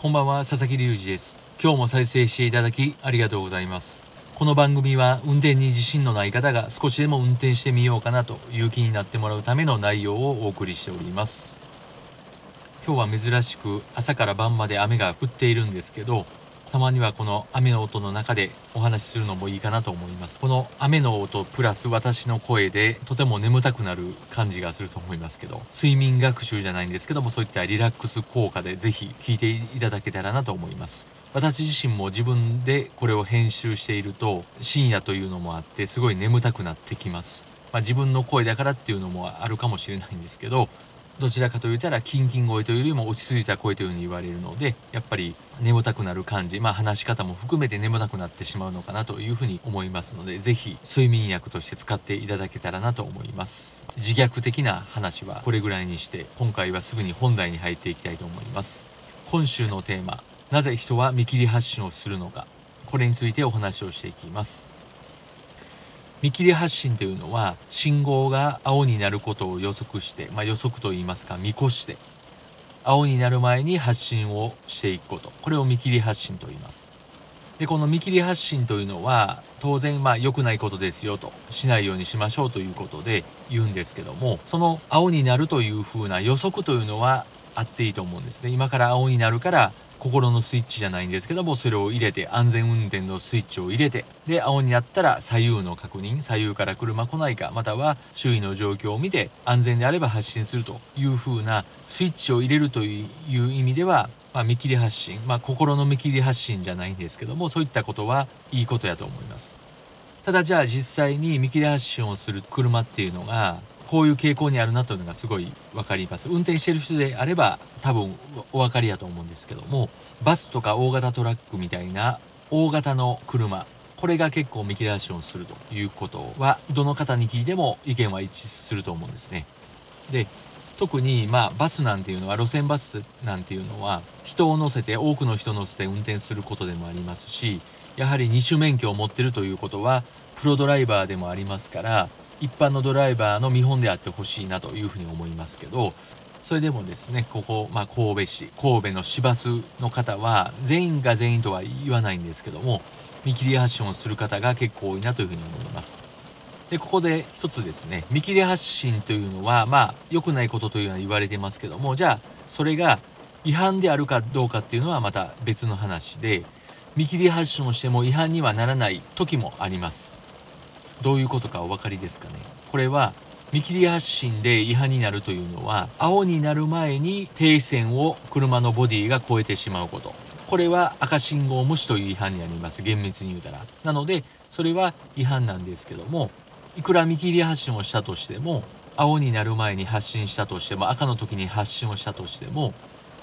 こんばんは佐々木隆二です。今日も再生していただきありがとうございます。この番組は運転に自信のない方が少しでも運転してみようかなという気になってもらうための内容をお送りしております。今日は珍しく朝から晩まで雨が降っているんですけどたまにはこの雨の音の中でお話しするのもいいかなと思います。この雨の音プラス私の声でとても眠たくなる感じがすると思いますけど睡眠学習じゃないんですけどもそういったリラックス効果でぜひ聞いていただけたらなと思います。私自身も自分でこれを編集していると深夜というのもあってすごい眠たくなってきます。まあ、自分の声だからっていうのもあるかもしれないんですけどどちらかと言ったらキンキン声というよりも落ち着いた声というふうに言われるのでやっぱり眠たくなる感じまあ話し方も含めて眠たくなってしまうのかなというふうに思いますので是非睡眠薬として使っていただけたらなと思います。自虐的な話はこれぐらいにして今回はすぐに本題に入っていきたいと思います。今週のテーマなぜ人は見切り発信をするのかこれについてお話をしていきます。見切り発信というのは信号が青になることを予測して、まあ、予測といいますか見越して青になる前に発信をしていくこと。これを見切り発信と言います。でこの見切り発信というのは当然まあ良くないことですよとしないようにしましょうということで言うんですけどもその青になるというふうな予測というのはあっていいと思うんですね。今から青になるから心のスイッチじゃないんですけどもそれを入れて安全運転のスイッチを入れてで青になったら左右の確認左右から車来ないかまたは周囲の状況を見て安全であれば発進するという風なスイッチを入れるという意味ではまあ、見切り発信、まあ、心の見切り発信じゃないんですけどもそういったことはいいことやと思います。ただじゃあ実際に見切り発信をする車っていうのがこういう傾向にあるなというのがすごい分かります。運転してる人であれば多分お分かりやと思うんですけどもバスとか大型トラックみたいな大型の車これが結構見切り発信をするということはどの方に聞いても意見は一致すると思うんですね。で特にまあバスなんていうのは路線バスなんていうのは人を乗せて多くの人を乗せて運転することでもありますしやはり二種免許を持ってるということはプロドライバーでもありますから一般のドライバーの見本であってほしいなというふうに思いますけどそれでもですねここ、まあ、神戸市神戸の市バスの方は全員が全員とは言わないんですけども見切り発信をする方が結構多いなというふうに思います。でここで一つですね見切り発信というのはまあ良くないことというのは言われてますけどもじゃあそれが違反であるかどうかっていうのはまた別の話で見切り発信をしても違反にはならない時もあります。どういうことかお分かりですかね？これは見切り発進で違反になるというのは青になる前に停止線を車のボディが越えてしまうこと。これは赤信号無視という違反になります。厳密に言うたら。なのでそれは違反なんですけどもいくら見切り発進をしたとしても青になる前に発進したとしても赤の時に発進をしたとしても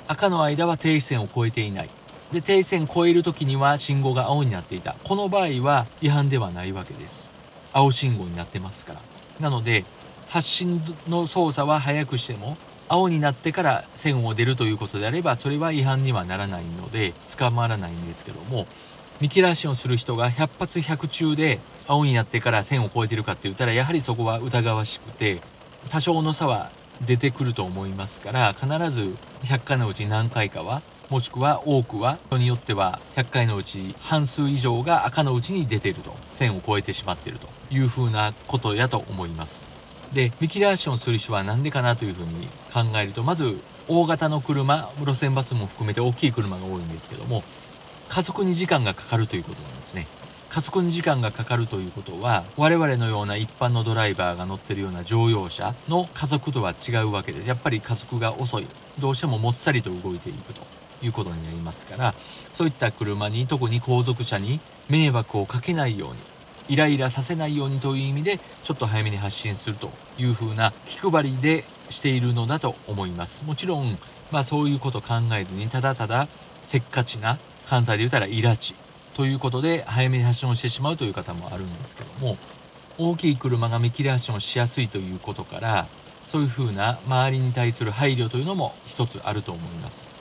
赤の間は停止線を越えていない。で停止線越える時には信号が青になっていた。この場合は違反ではないわけです。青信号になってますから。なので発進の操作は早くしても青になってから線を出るということであればそれは違反にはならないので捕まらないんですけども見切らしをする人が100発100中で青になってから線を越えてるかって言ったらやはりそこは疑わしくて多少の差は出てくると思いますから必ず100回のうち何回かはもしくは多くは人によっては100回のうち半数以上が赤のうちに出ていると線を越えてしまっているというふうなことやと思います。で見切り発進をする人は何でかなというふうに考えるとまず大型の車路線バスも含めて大きい車が多いんですけども加速に時間がかかるということなんですね。加速に時間がかかるということは我々のような一般のドライバーが乗ってるような乗用車の加速とは違うわけです。やっぱり加速が遅い。どうしてももっさりと動いていくと。いうことになりますからそういった車に特に後続車に迷惑をかけないようにイライラさせないようにという意味でちょっと早めに発信するというふうな気配りでしているのだと思いますもちろんまあそういうこと考えずにただただせっかちな関西で言ったらイラチということで早めに発信をしてしまうという方もあるんですけども大きい車が見切り発進をしやすいということからそういうふうな周りに対する配慮というのも一つあると思います。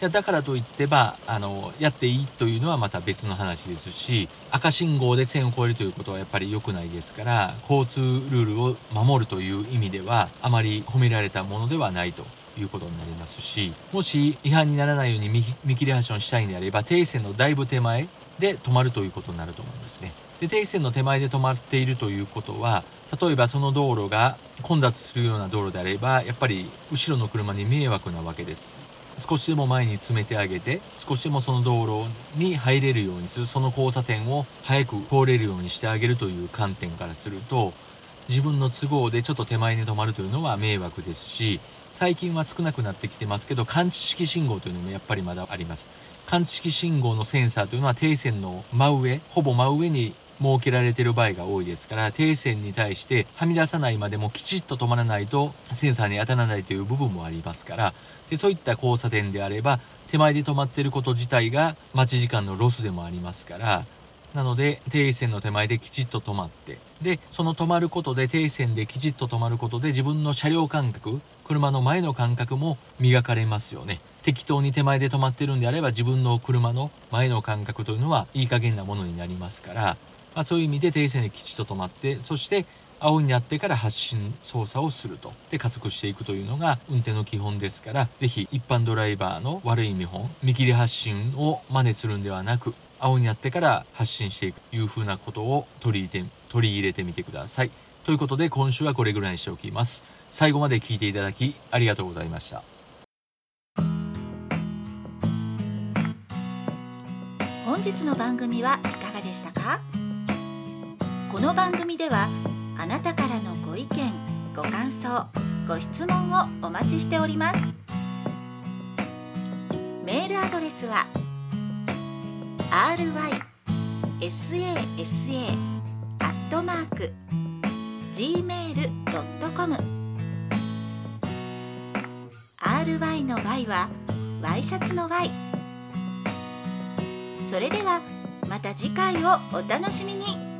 じゃだからといってばあのやっていいというのはまた別の話ですし赤信号で線を越えるということはやっぱり良くないですから交通ルールを守るという意味ではあまり褒められたものではないということになりますしもし違反にならないように見切り発車をしたいんであれば停止線のだいぶ手前で止まるということになると思うんですね。で停止線の手前で止まっているということは例えばその道路が混雑するような道路であればやっぱり後ろの車に迷惑なわけです少しでも前に詰めてあげて少しでもその道路に入れるようにする。その交差点を早く通れるようにしてあげるという観点からすると自分の都合でちょっと手前に止まるというのは迷惑ですし最近は少なくなってきてますけど感知式信号というのもやっぱりまだあります。感知式信号のセンサーというのは停線の真上ほぼ真上に設けられてる場合が多いですから停線に対してはみ出さないまでもきちっと止まらないとセンサーに当たらないという部分もありますからでそういった交差点であれば手前で止まってること自体が待ち時間のロスでもありますからなので停線の手前できちっと止まってでその止まることで停線できちっと止まることで自分の車両感覚車の前の感覚も磨かれますよね適当に手前で止まってるんであれば自分の車の前の感覚というのはいい加減なものになりますからまあ、そういう意味で停線できちっと止まってそして青になってから発進操作をするとで加速していくというのが運転の基本ですから是非一般ドライバーの悪い見本見切り発進を真似するんではなく青になってから発進していくというふうなことを取り入れ取り入れてみてください。ということで今週はこれぐらいにしておきます。最後まで聞いていただきありがとうございました。本日の番組はいかがでしたか？この番組ではあなたからのご意見ご感想ご質問をお待ちしております。メールアドレスは rysasa.gmail.com ry の y はワイシャツの y それではまた次回をお楽しみに。